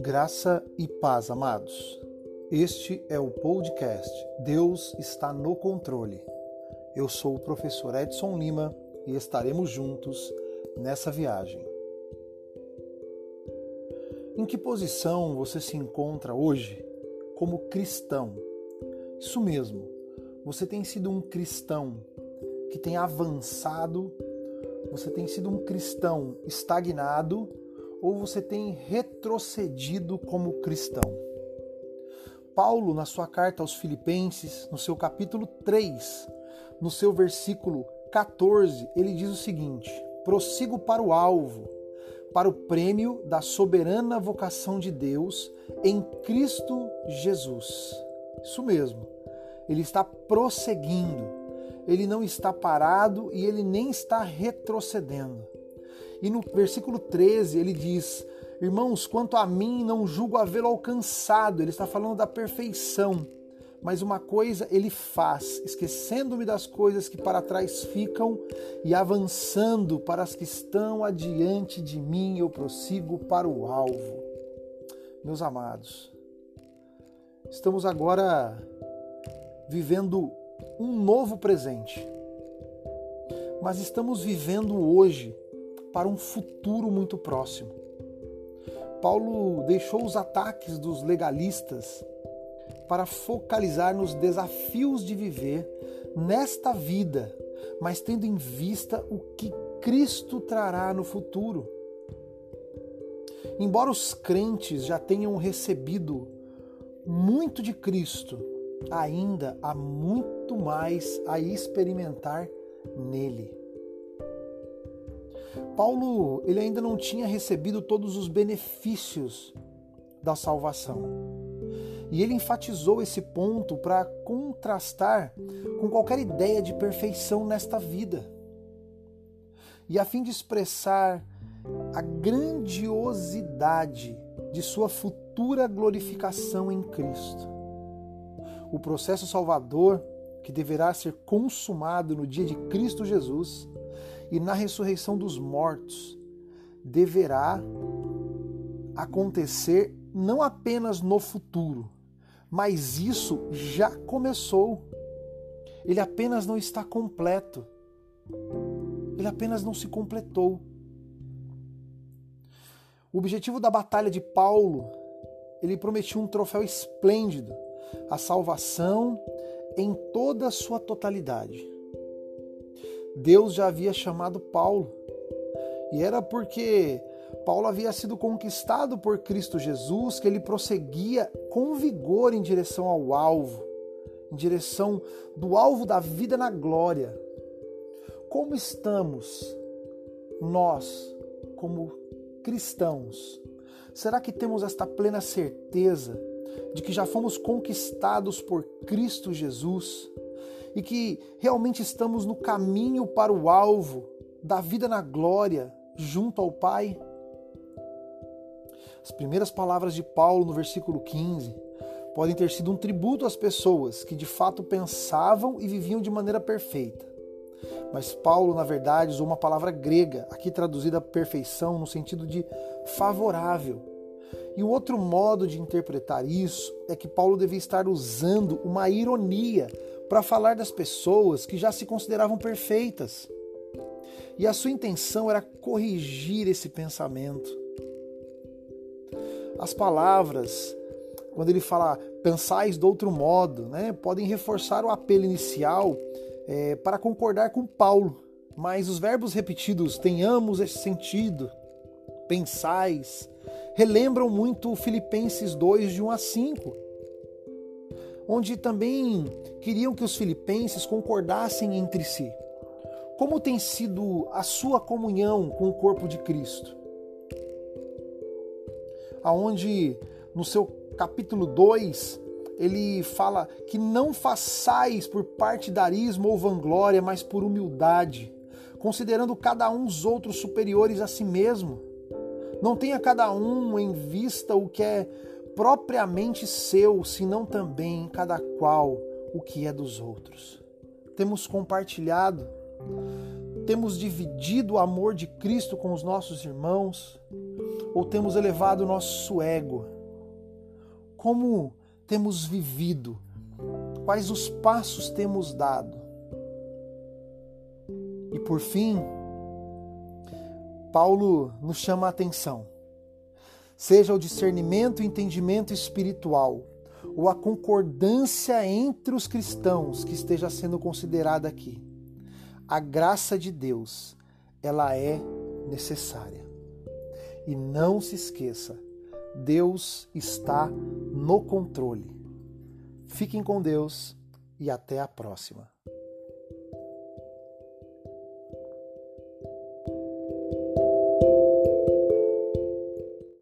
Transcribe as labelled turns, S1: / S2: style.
S1: Graça e paz, amados. Este é o podcast Deus está no controle. Eu sou o professor Edson Lima e estaremos juntos nessa viagem. Em que posição você se encontra hoje como cristão? Isso mesmo, você tem sido um cristão que tem avançado, você tem sido um cristão estagnado ou você tem retrocedido como cristão? Paulo, na sua carta aos Filipenses, no seu capítulo 3, no seu versículo 14, ele diz o seguinte: prossigo para o alvo, para o prêmio da soberana vocação de Deus em Cristo Jesus. Isso mesmo, ele está prosseguindo, ele não está parado e ele nem está retrocedendo. E no versículo 13 ele diz: Irmãos, quanto a mim, não julgo havê-lo alcançado. Ele está falando da perfeição. Mas uma coisa ele faz, esquecendo-me das coisas que para trás ficam e avançando para as que estão adiante de mim, eu prossigo para o alvo. Meus amados, estamos agora vivendo um novo presente, mas estamos vivendo hoje para um futuro muito próximo. Paulo deixou os ataques dos legalistas para focalizar nos desafios de viver nesta vida, mas tendo em vista o que Cristo trará no futuro. Embora os crentes já tenham recebido muito de Cristo, ainda há muito mais a experimentar nele. Paulo, ele ainda não tinha recebido todos os benefícios da salvação. E ele enfatizou esse ponto para contrastar com qualquer ideia de perfeição nesta vida. E a fim de expressar a grandiosidade de sua futura glorificação em Cristo. O processo salvador que deverá ser consumado no dia de Cristo Jesus e na ressurreição dos mortos deverá acontecer não apenas no futuro, mas isso já começou. Ele apenas não está completo. Ele apenas não se completou. O objetivo da batalha de Paulo, ele prometia um troféu esplêndido, a salvação em toda a sua totalidade. Deus já havia chamado Paulo. E era porque Paulo havia sido conquistado por Cristo Jesus que ele prosseguia com vigor em direção ao alvo, em direção do alvo da vida na glória. Como estamos nós, como cristãos? Será que temos esta plena certeza de que já fomos conquistados por Cristo Jesus? e que realmente estamos no caminho para o alvo da vida na glória junto ao Pai? As primeiras palavras de Paulo no versículo 15 podem ter sido um tributo às pessoas que de fato pensavam e viviam de maneira perfeita. Mas Paulo, na verdade, usou uma palavra grega, aqui traduzida perfeição no sentido de favorável. E o outro modo de interpretar isso é que Paulo devia estar usando uma ironia para falar das pessoas que já se consideravam perfeitas. E a sua intenção era corrigir esse pensamento. As palavras, quando ele fala pensais de outro modo, né, podem reforçar o apelo inicial é, para concordar com Paulo, mas os verbos repetidos tenhamos esse sentido, pensais, relembram muito Filipenses 2, de 1 a 5 onde também queriam que os filipenses concordassem entre si. Como tem sido a sua comunhão com o corpo de Cristo? Aonde no seu capítulo 2 ele fala que não façais por partidarismo ou vanglória, mas por humildade, considerando cada um os outros superiores a si mesmo. Não tenha cada um em vista o que é propriamente seu, senão também cada qual o que é dos outros. temos compartilhado, temos dividido o amor de Cristo com os nossos irmãos, ou temos elevado o nosso ego? Como temos vivido? Quais os passos temos dado? E por fim, Paulo nos chama a atenção. Seja o discernimento e entendimento espiritual, ou a concordância entre os cristãos que esteja sendo considerada aqui. A graça de Deus, ela é necessária. E não se esqueça, Deus está no controle. Fiquem com Deus e até a próxima.